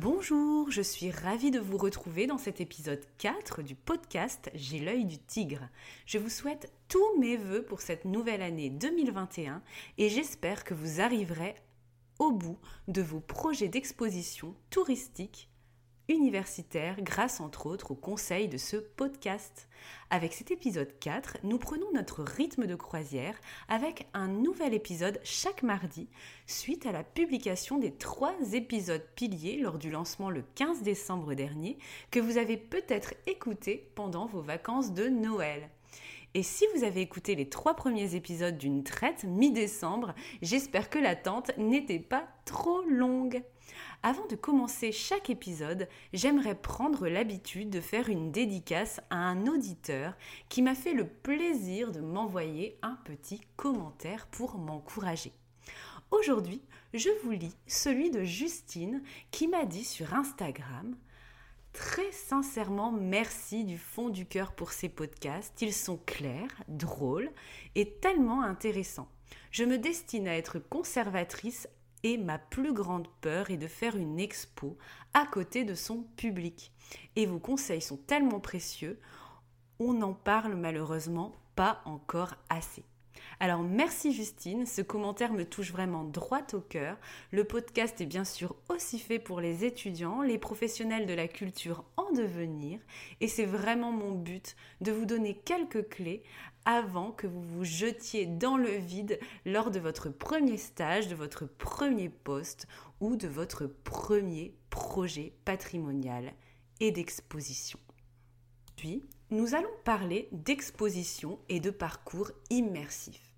Bonjour, je suis ravie de vous retrouver dans cet épisode 4 du podcast J'ai l'œil du tigre. Je vous souhaite tous mes voeux pour cette nouvelle année 2021 et j'espère que vous arriverez au bout de vos projets d'exposition touristique universitaire grâce entre autres au conseil de ce podcast. Avec cet épisode 4, nous prenons notre rythme de croisière avec un nouvel épisode chaque mardi suite à la publication des trois épisodes piliers lors du lancement le 15 décembre dernier que vous avez peut-être écouté pendant vos vacances de Noël. Et si vous avez écouté les trois premiers épisodes d'une traite mi-décembre, j'espère que l'attente n'était pas trop longue. Avant de commencer chaque épisode, j'aimerais prendre l'habitude de faire une dédicace à un auditeur qui m'a fait le plaisir de m'envoyer un petit commentaire pour m'encourager. Aujourd'hui, je vous lis celui de Justine qui m'a dit sur Instagram Très sincèrement, merci du fond du cœur pour ces podcasts. Ils sont clairs, drôles et tellement intéressants. Je me destine à être conservatrice et ma plus grande peur est de faire une expo à côté de son public. Et vos conseils sont tellement précieux, on n'en parle malheureusement pas encore assez. Alors merci Justine, ce commentaire me touche vraiment droit au cœur. Le podcast est bien sûr aussi fait pour les étudiants, les professionnels de la culture en devenir, et c'est vraiment mon but de vous donner quelques clés avant que vous vous jetiez dans le vide lors de votre premier stage, de votre premier poste ou de votre premier projet patrimonial et d'exposition. Puis, nous allons parler d'exposition et de parcours immersif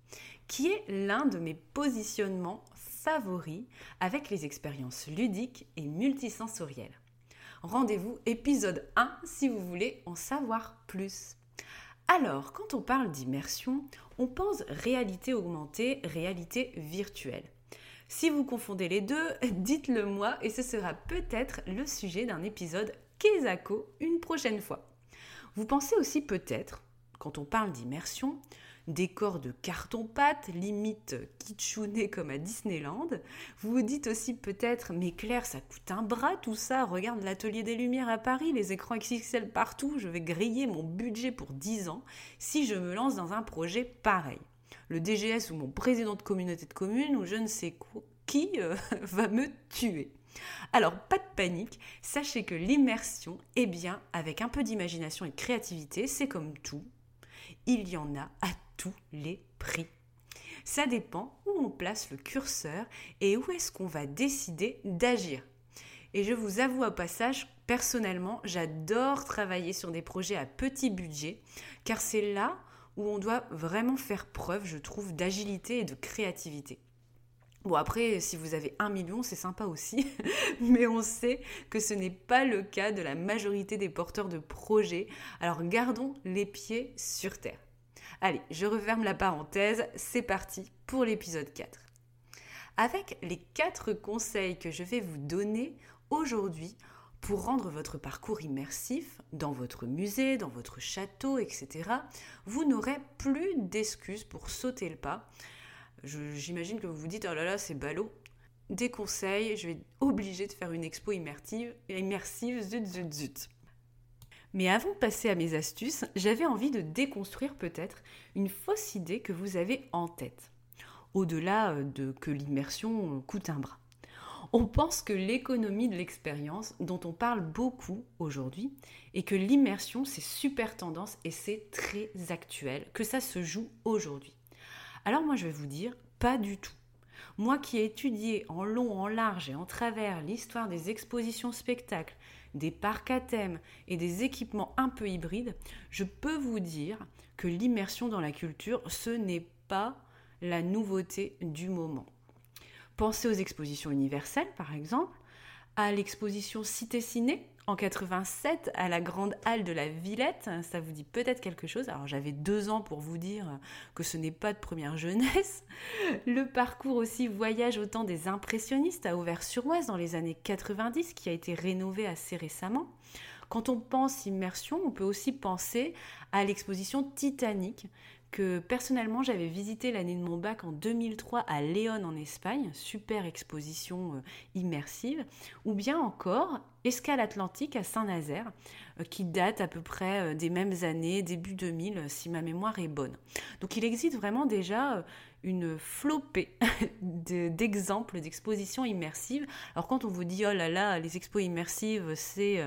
qui est l'un de mes positionnements favoris avec les expériences ludiques et multisensorielles. Rendez-vous épisode 1 si vous voulez en savoir plus. Alors, quand on parle d'immersion, on pense réalité augmentée, réalité virtuelle. Si vous confondez les deux, dites-le moi et ce sera peut-être le sujet d'un épisode Kezako une prochaine fois. Vous pensez aussi peut-être, quand on parle d'immersion, décor de carton-pâte, limite kitschouné comme à Disneyland. Vous vous dites aussi peut-être, mais Claire, ça coûte un bras tout ça, regarde l'atelier des Lumières à Paris, les écrans XXL partout, je vais griller mon budget pour 10 ans si je me lance dans un projet pareil. Le DGS ou mon président de communauté de communes ou je ne sais qui euh, va me tuer. Alors, pas de panique, sachez que l'immersion, eh bien, avec un peu d'imagination et de créativité, c'est comme tout, il y en a à tous les prix. Ça dépend où on place le curseur et où est-ce qu'on va décider d'agir. Et je vous avoue au passage, personnellement, j'adore travailler sur des projets à petit budget, car c'est là où on doit vraiment faire preuve, je trouve, d'agilité et de créativité. Bon après, si vous avez un million, c'est sympa aussi, mais on sait que ce n'est pas le cas de la majorité des porteurs de projets, alors gardons les pieds sur terre. Allez, je referme la parenthèse, c'est parti pour l'épisode 4. Avec les 4 conseils que je vais vous donner aujourd'hui pour rendre votre parcours immersif dans votre musée, dans votre château, etc., vous n'aurez plus d'excuses pour sauter le pas J'imagine que vous vous dites, oh là là, c'est ballot. Des conseils, je vais être obligée de faire une expo immersive, immersive, zut, zut, zut. Mais avant de passer à mes astuces, j'avais envie de déconstruire peut-être une fausse idée que vous avez en tête. Au-delà euh, de que l'immersion euh, coûte un bras. On pense que l'économie de l'expérience, dont on parle beaucoup aujourd'hui, et que l'immersion, c'est super tendance et c'est très actuel, que ça se joue aujourd'hui. Alors moi je vais vous dire, pas du tout. Moi qui ai étudié en long, en large et en travers l'histoire des expositions spectacles, des parcs à thème et des équipements un peu hybrides, je peux vous dire que l'immersion dans la culture, ce n'est pas la nouveauté du moment. Pensez aux expositions universelles, par exemple, à l'exposition Cité Ciné en 87 à la grande halle de la Villette. Ça vous dit peut-être quelque chose. Alors j'avais deux ans pour vous dire que ce n'est pas de première jeunesse. Le parcours aussi voyage au temps des impressionnistes à Auvers-sur-Oise dans les années 90 qui a été rénové assez récemment. Quand on pense immersion, on peut aussi penser à l'exposition Titanic que personnellement j'avais visité l'année de mon bac en 2003 à Léon en Espagne, super exposition euh, immersive, ou bien encore Escale Atlantique à Saint-Nazaire, euh, qui date à peu près euh, des mêmes années, début 2000, si ma mémoire est bonne. Donc il existe vraiment déjà une flopée d'exemples d'expositions immersives. Alors quand on vous dit oh là là, les expos immersives, c'est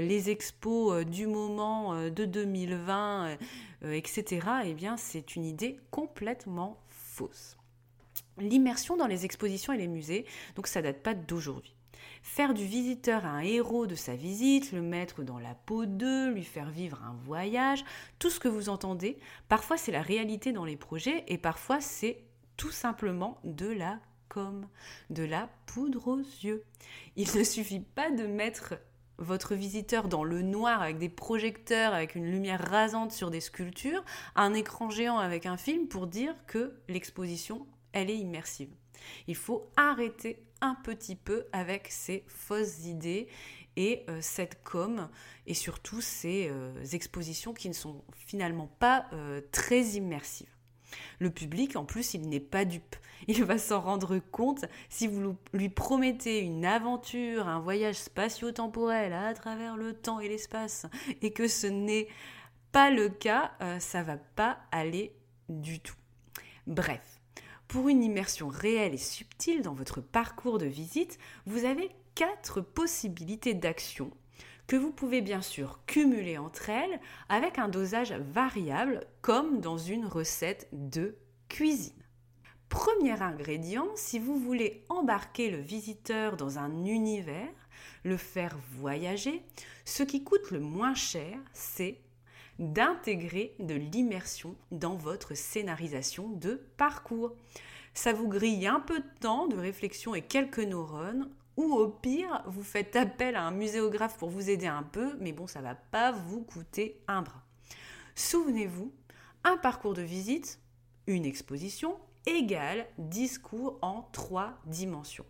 les expos du moment de 2020, euh, etc., eh c'est une idée complètement fausse. L'immersion dans les expositions et les musées, donc ça date pas d'aujourd'hui. Faire du visiteur un héros de sa visite, le mettre dans la peau d'eux, lui faire vivre un voyage, tout ce que vous entendez, parfois c'est la réalité dans les projets et parfois c'est tout simplement de la com, de la poudre aux yeux. Il ne suffit pas de mettre votre visiteur dans le noir avec des projecteurs, avec une lumière rasante sur des sculptures, un écran géant avec un film pour dire que l'exposition, elle est immersive. Il faut arrêter un petit peu avec ces fausses idées et euh, cette com et surtout ces euh, expositions qui ne sont finalement pas euh, très immersives. Le public, en plus, il n'est pas dupe. Il va s'en rendre compte si vous lui promettez une aventure, un voyage spatio-temporel à travers le temps et l'espace, et que ce n'est pas le cas, ça euh, ça va pas aller du tout. Bref, pour une immersion réelle et subtile dans votre parcours de visite, vous avez quatre possibilités d'action que vous pouvez bien sûr cumuler entre elles avec un dosage variable comme dans une recette de cuisine. Premier ingrédient, si vous voulez embarquer le visiteur dans un univers, le faire voyager, ce qui coûte le moins cher, c'est d'intégrer de l'immersion dans votre scénarisation de parcours. Ça vous grille un peu de temps de réflexion et quelques neurones ou au pire, vous faites appel à un muséographe pour vous aider un peu, mais bon, ça va pas vous coûter un bras. Souvenez-vous, un parcours de visite, une exposition, égale discours en trois dimensions.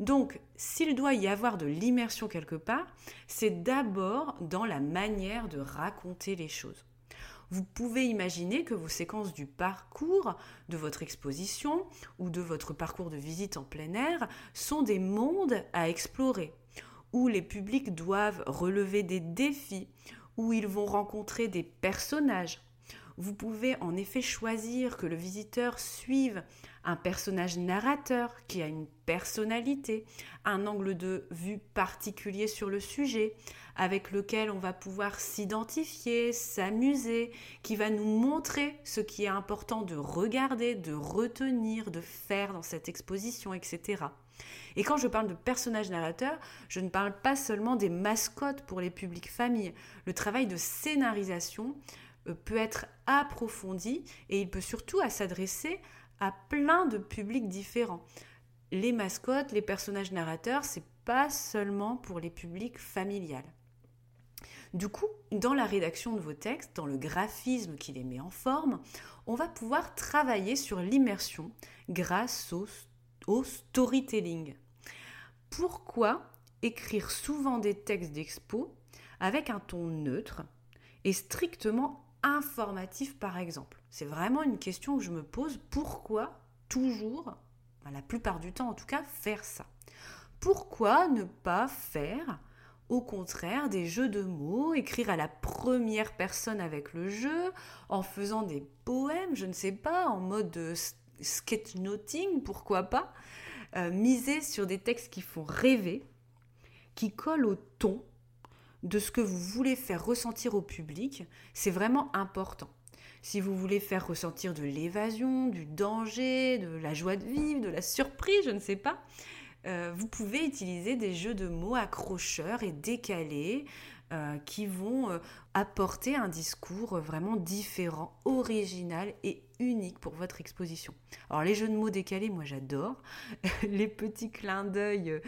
Donc, s'il doit y avoir de l'immersion quelque part, c'est d'abord dans la manière de raconter les choses. Vous pouvez imaginer que vos séquences du parcours de votre exposition ou de votre parcours de visite en plein air sont des mondes à explorer, où les publics doivent relever des défis, où ils vont rencontrer des personnages. Vous pouvez en effet choisir que le visiteur suive un personnage narrateur qui a une personnalité, un angle de vue particulier sur le sujet, avec lequel on va pouvoir s'identifier, s'amuser, qui va nous montrer ce qui est important de regarder, de retenir, de faire dans cette exposition, etc. Et quand je parle de personnage narrateur, je ne parle pas seulement des mascottes pour les publics familles. Le travail de scénarisation euh, peut être approfondi et il peut surtout s'adresser à plein de publics différents. Les mascottes, les personnages narrateurs, c'est pas seulement pour les publics familiales. Du coup, dans la rédaction de vos textes, dans le graphisme qui les met en forme, on va pouvoir travailler sur l'immersion grâce au, au, storytelling. Pourquoi écrire souvent des textes d'expo avec un ton neutre et strictement informatif par exemple C'est vraiment une question que je me pose. Pourquoi toujours, la plupart du temps en tout cas, faire ça? Pourquoi ne pas faire au contraire des jeux de mots, écrire à la première personne avec le jeu, en faisant des poèmes, je ne sais pas, en mode sketchnoting, pourquoi pas, euh, miser sur des textes qui font rêver, qui collent au ton de ce que vous voulez faire ressentir au public, c'est vraiment important. Si vous voulez faire ressentir de l'évasion, du danger, de la joie de vivre, de la surprise, je ne sais pas, euh, vous pouvez utiliser des jeux de mots accrocheurs et décalés euh, qui vont euh, apporter un discours vraiment différent, original et unique pour votre exposition. Alors les jeux de mots décalés, moi j'adore. les petits clins d'œil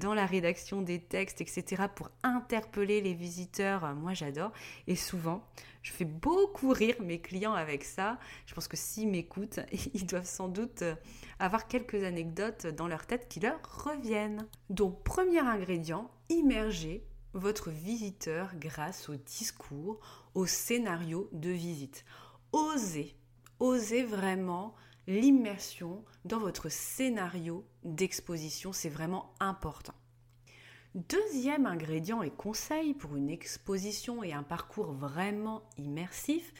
dans la rédaction des textes, etc. pour interpeller les visiteurs, moi j'adore. Et souvent, je fais beaucoup rire mes clients avec ça. Je pense que s'ils m'écoutent, ils doivent sans doute euh, avoir quelques anecdotes dans leur tête qui leur reviennent. Donc, premier ingrédient, immerger votre visiteur grâce au discours, au scénario de visite. Osez, osez vraiment l'immersion dans votre scénario d'exposition, c'est vraiment important. Deuxième ingrédient et conseil pour une exposition et un parcours vraiment immersif,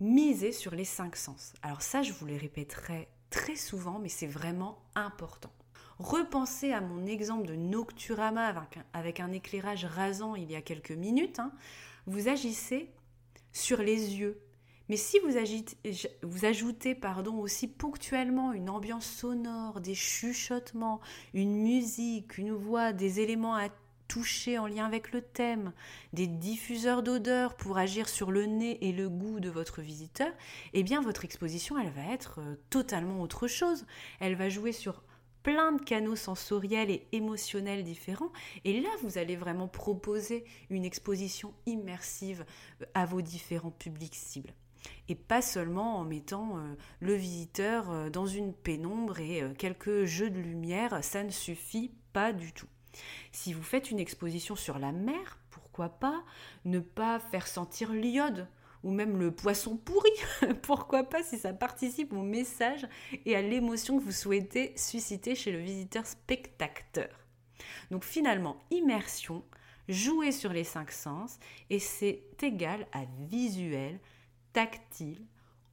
misez sur les cinq sens. Alors ça, je vous le répéterai très souvent, mais c'est vraiment important. Repensez à mon exemple de Nocturama avec un, éclairage rasant il y a quelques minutes. Hein. Vous agissez sur les yeux, mais si vous, ajoutez pardon, aussi ponctuellement une ambiance sonore, des chuchotements, une musique, une voix, des éléments à toucher en lien avec le thème, des diffuseurs d'odeurs pour agir sur le nez et le goût de votre visiteur, eh bien votre exposition, elle va être euh, totalement autre chose. Elle va jouer sur plein de canaux sensoriels et émotionnels différents. Et là, vous allez vraiment proposer une exposition immersive euh, à vos différents publics cibles et pas seulement en mettant euh, le visiteur euh, dans une pénombre et quelques jeux de lumière, ça ne suffit pas du tout. Si vous faites une exposition sur la mer, pourquoi pas ne pas faire sentir l'iode ou même le poisson pourri, pourquoi pas si ça participe au message et à l'émotion que vous souhaitez susciter chez le visiteur spectateur. Donc finalement, immersion, jouer sur les cinq sens et c'est égal à visuel, tactile,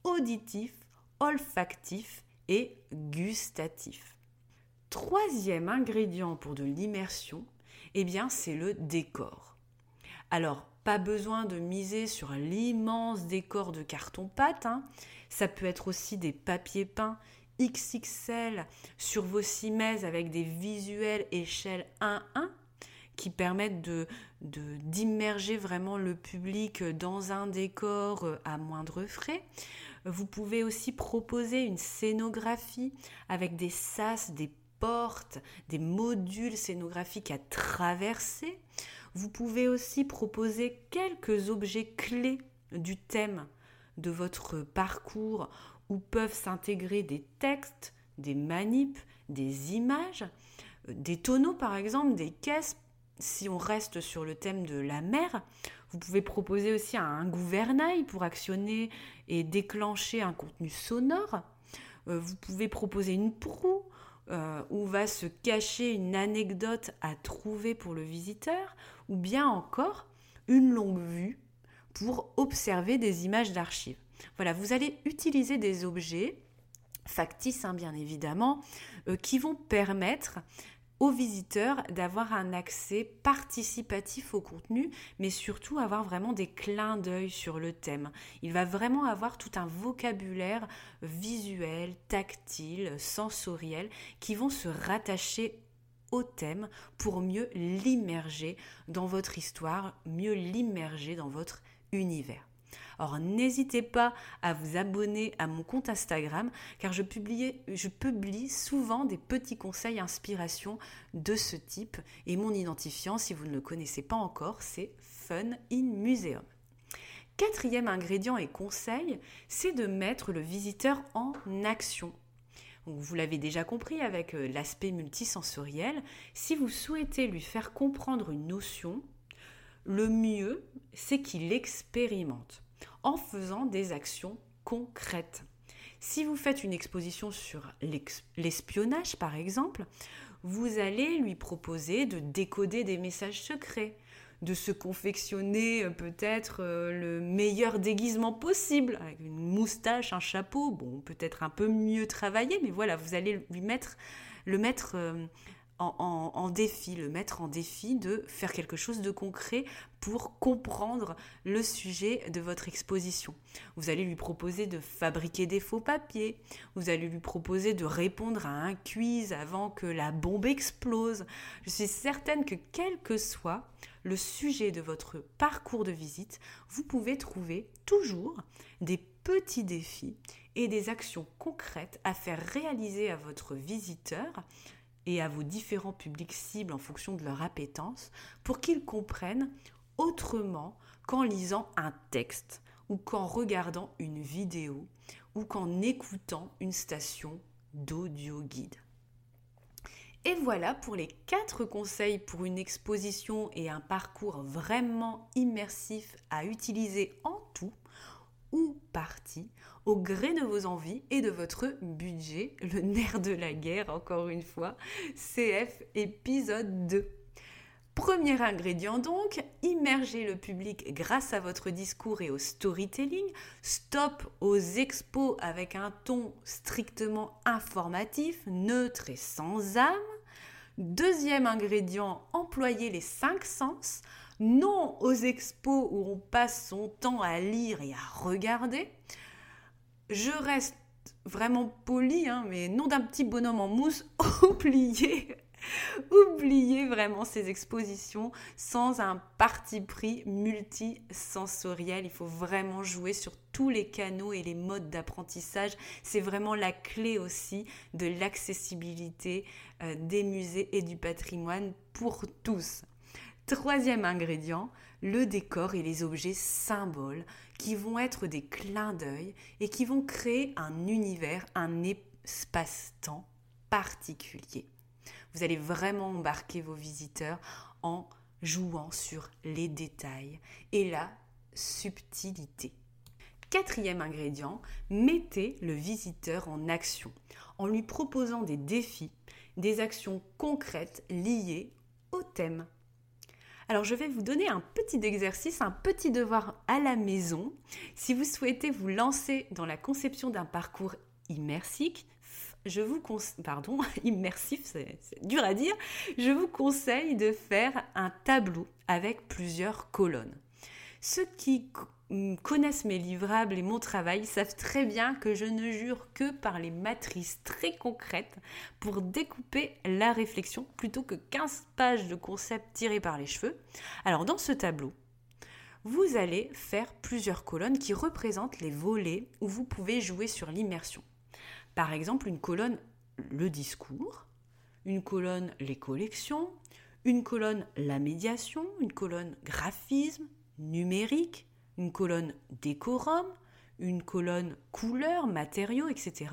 auditif, olfactif et gustatif. Troisième ingrédient pour de l'immersion, eh bien c'est le décor. Alors, pas besoin de miser sur l'immense décor de carton-pâte, hein. ça peut être aussi des papiers peints XXL sur vos cimaises avec des visuels échelle 1-1 qui permettent de, d'immerger vraiment le public dans un décor euh, à moindre frais. Vous pouvez aussi proposer une scénographie avec des sas, des portes, des modules scénographiques à traverser. Vous pouvez aussi proposer quelques objets clés du thème de votre parcours où peuvent s'intégrer des textes, des manips, des images, des tonneaux par exemple, des caisses si on reste sur le thème de la mer, vous pouvez proposer aussi un gouvernail pour actionner et déclencher un contenu sonore. Euh, vous pouvez proposer une proue euh, où va se cacher une anecdote à trouver pour le visiteur, ou bien encore une longue vue pour observer des images d'archives. Voilà, vous allez utiliser des objets factices, hein, bien évidemment, euh, qui vont permettre aux visiteurs d'avoir un accès participatif au contenu, mais surtout avoir vraiment des clins d'œil sur le thème. Il va vraiment avoir tout un vocabulaire visuel, tactile, sensoriel, qui vont se rattacher thème pour mieux l'immerger dans votre histoire, mieux l'immerger dans votre univers. Alors n'hésitez pas à vous abonner à mon compte Instagram car je publie, je publie souvent des petits conseils inspiration de ce type et mon identifiant, si vous ne le connaissez pas encore, c'est Fun in Museum. Quatrième ingrédient et conseil, c'est de mettre le visiteur en action. Vous l'avez déjà compris avec euh, l'aspect multisensoriel, si vous souhaitez lui faire comprendre une notion, le mieux, c'est qu'il expérimente en faisant des actions concrètes. Si vous faites une exposition sur l'espionnage, par exemple, vous allez lui proposer de décoder des messages secrets, de se confectionner euh, peut-être euh, le meilleur déguisement possible, avec une moustache, un chapeau, bon, peut-être un peu mieux travaillé, mais voilà, vous allez lui mettre, le mettre euh, en, défi, le mettre en défi de faire quelque chose de concret pour comprendre le sujet de votre exposition. Vous allez lui proposer de fabriquer des faux papiers, vous allez lui proposer de répondre à un quiz avant que la bombe explose. Je suis certaine que quel que soit le sujet de votre parcours de visite, vous pouvez trouver toujours des petits défis et des actions concrètes à faire réaliser à votre visiteur et à vos différents publics cibles en fonction de leur appétence pour qu'ils comprennent autrement qu'en lisant un texte ou qu'en regardant une vidéo ou qu'en écoutant une station d'audio guide. Et voilà pour les quatre conseils pour une exposition et un parcours vraiment immersif à utiliser en tout ou partie au gré de vos envies et de votre budget, le nerf de la guerre encore une fois, CF épisode 2. Premier ingrédient donc, immerger le public grâce à votre discours et au storytelling. Stop aux expos avec un ton strictement informatif, neutre et sans âme. Deuxième ingrédient, employer les cinq sens. Non aux expos où on passe son temps à lire et à regarder. Je reste vraiment poli, hein, mais non d'un petit bonhomme en mousse, oubliez, oubliez vraiment ces expositions sans un parti pris multisensoriel. Il faut vraiment jouer sur tous les canaux et les modes d'apprentissage. C'est vraiment la clé aussi de l'accessibilité euh, des musées et du patrimoine pour tous. Troisième ingrédient, le décor et les objets symboles qui vont être des clins d'œil et qui vont créer un univers, un espace-temps particulier. Vous allez vraiment embarquer vos visiteurs en jouant sur les détails et la subtilité. Quatrième ingrédient, mettez le visiteur en action en lui proposant des défis, des actions concrètes liées au thème alors je vais vous donner un petit exercice, un petit devoir à la maison. Si vous souhaitez vous lancer dans la conception d'un parcours immersif, je vous conseille de faire un tableau avec plusieurs colonnes. Ceux qui connaissent mes livrables et mon travail savent très bien que je ne jure que par les matrices très concrètes pour découper la réflexion plutôt que 15 pages de concepts tirés par les cheveux. Alors dans ce tableau, vous allez faire plusieurs colonnes qui représentent les volets où vous pouvez jouer sur l'immersion. Par exemple, une colonne le discours, une colonne les collections, une colonne la médiation, une colonne graphisme, numérique, une colonne décorum, une colonne couleur, matériaux, etc.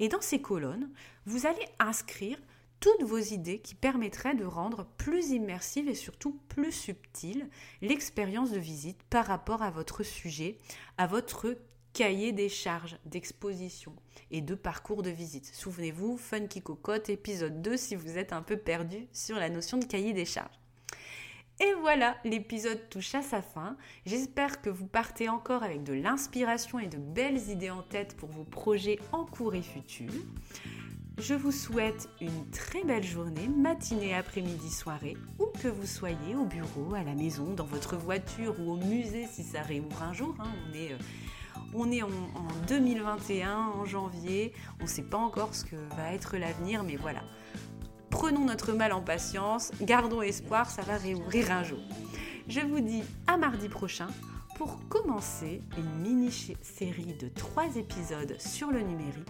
Et dans ces colonnes, vous allez inscrire toutes vos idées qui permettraient de rendre plus immersive et surtout plus subtile l'expérience de visite par rapport à votre sujet, à votre cahier des charges d'exposition et de parcours de visite. Souvenez-vous, Funky Cocotte, épisode 2, si vous êtes un peu perdu sur la notion de cahier des charges. Et voilà, l'épisode touche à sa fin. J'espère que vous partez encore avec de l'inspiration et de belles idées en tête pour vos projets en cours et futurs. Je vous souhaite une très belle journée, matinée, après-midi, soirée, où que vous soyez, au bureau, à la maison, dans votre voiture ou au musée si ça réouvre un jour. Hein. On est, euh, on est en, en 2021, en janvier, on ne sait pas encore ce que va être l'avenir, mais voilà. Prenons notre mal en patience, gardons espoir, ça va réouvrir un jour. Je vous dis à mardi prochain pour commencer une mini-série de trois épisodes sur le numérique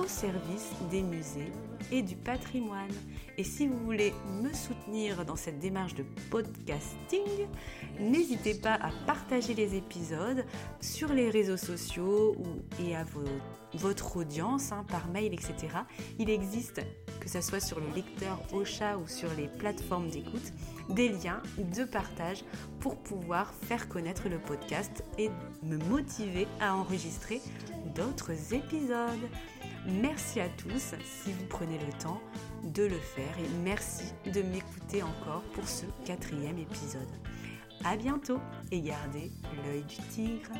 au service des musées et du patrimoine. Et si vous voulez me soutenir dans cette démarche de podcasting, n'hésitez pas à partager les épisodes sur les réseaux sociaux ou, et à votre audience hein, par mail, etc. Il existe, que ce soit sur le lecteur Ocha ou sur les plateformes d'écoute, des liens de partage pour pouvoir faire connaître le podcast et me motiver à enregistrer d'autres épisodes. Merci à tous si vous prenez le temps de le faire et merci de m'écouter encore pour ce quatrième épisode. À bientôt et gardez l'œil du tigre.